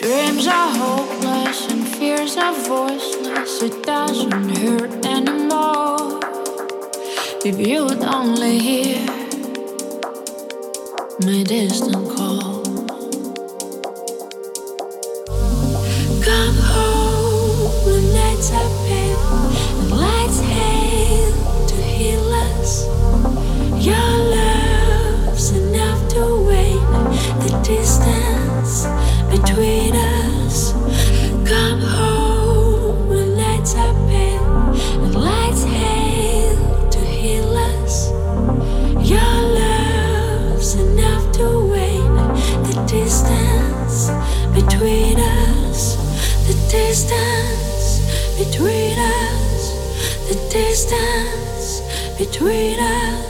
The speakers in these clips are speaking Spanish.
Dreams are hopeless and fears are voiceless. It doesn't hurt anymore. If you would only hear my distant call. between us.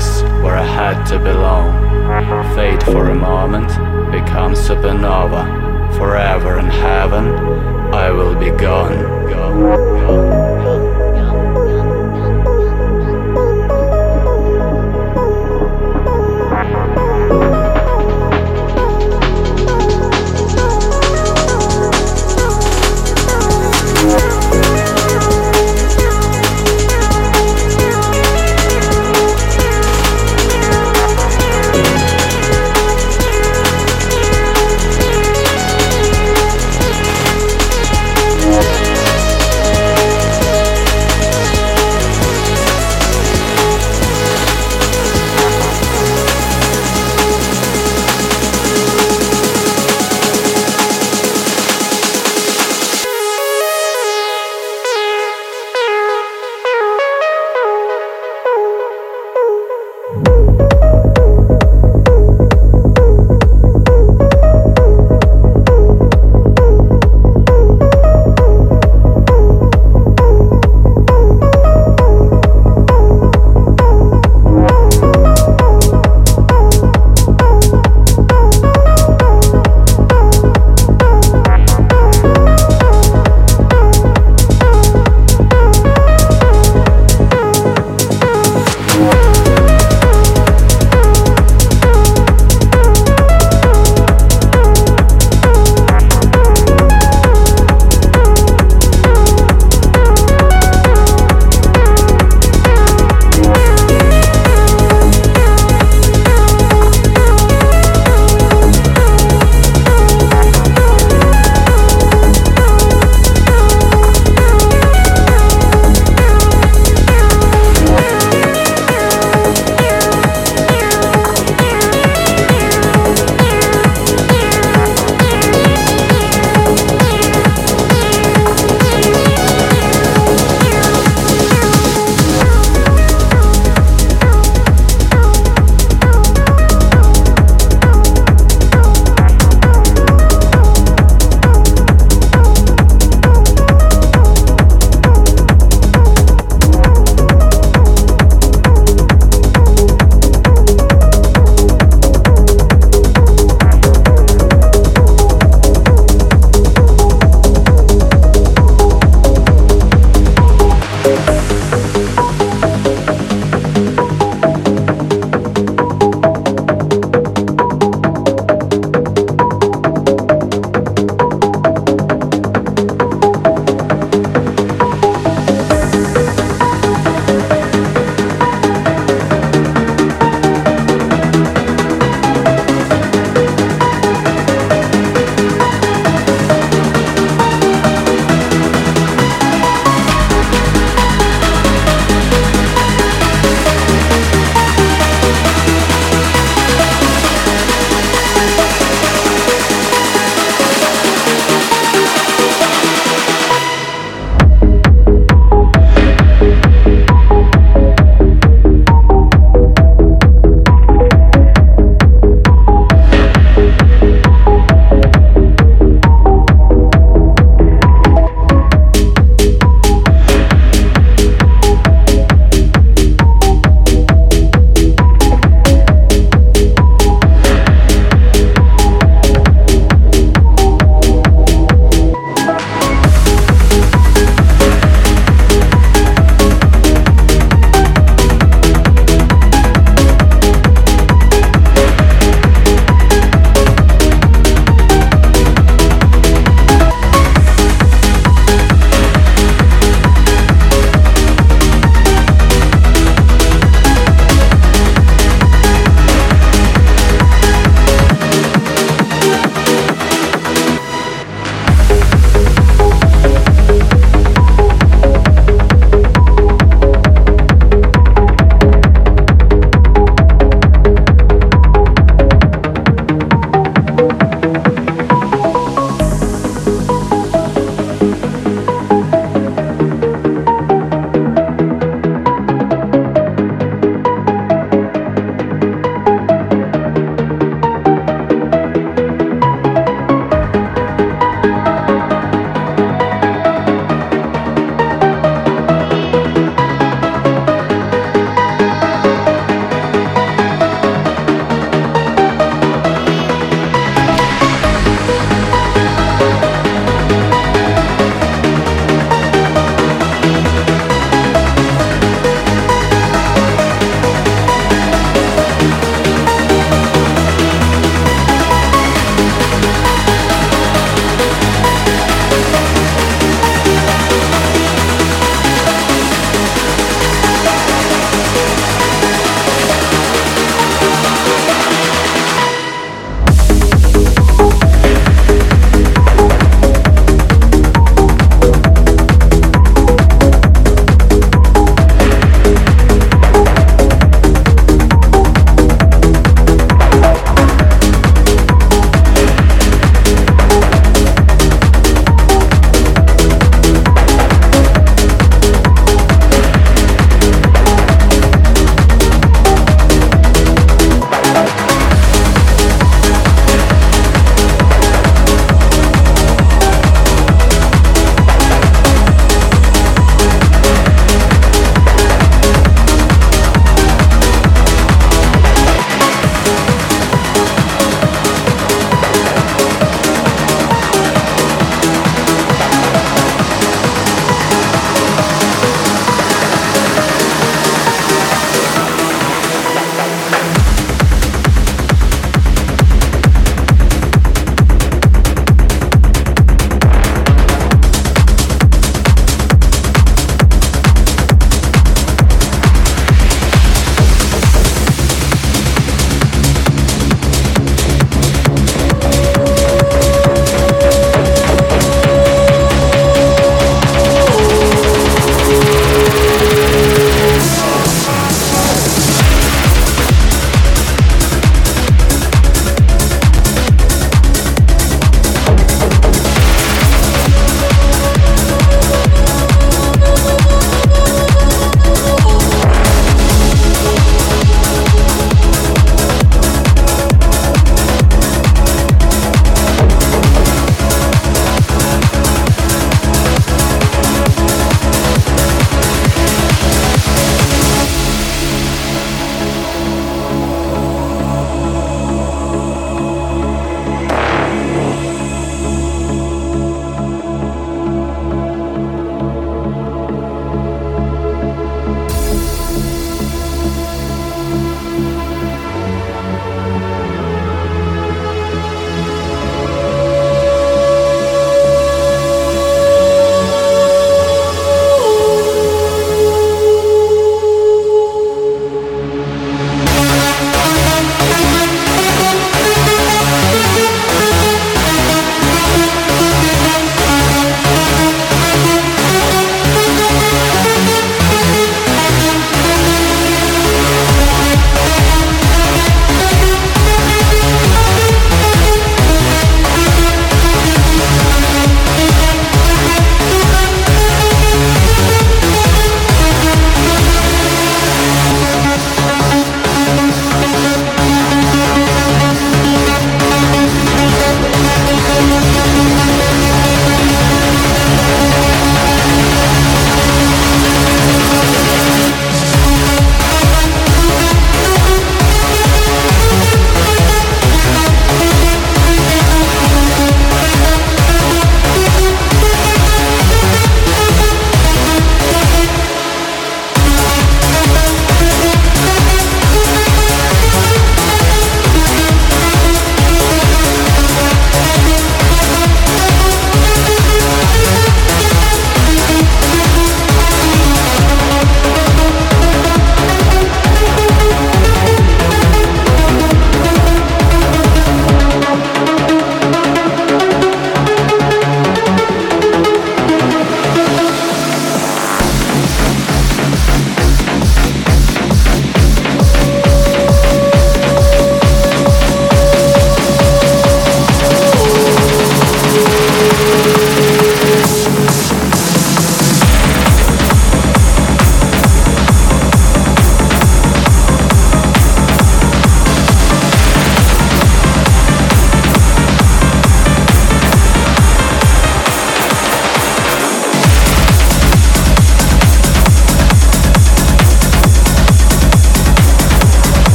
place where I had to belong. Fate for a moment becomes supernova. Forever in heaven, I will be gone. gone, gone.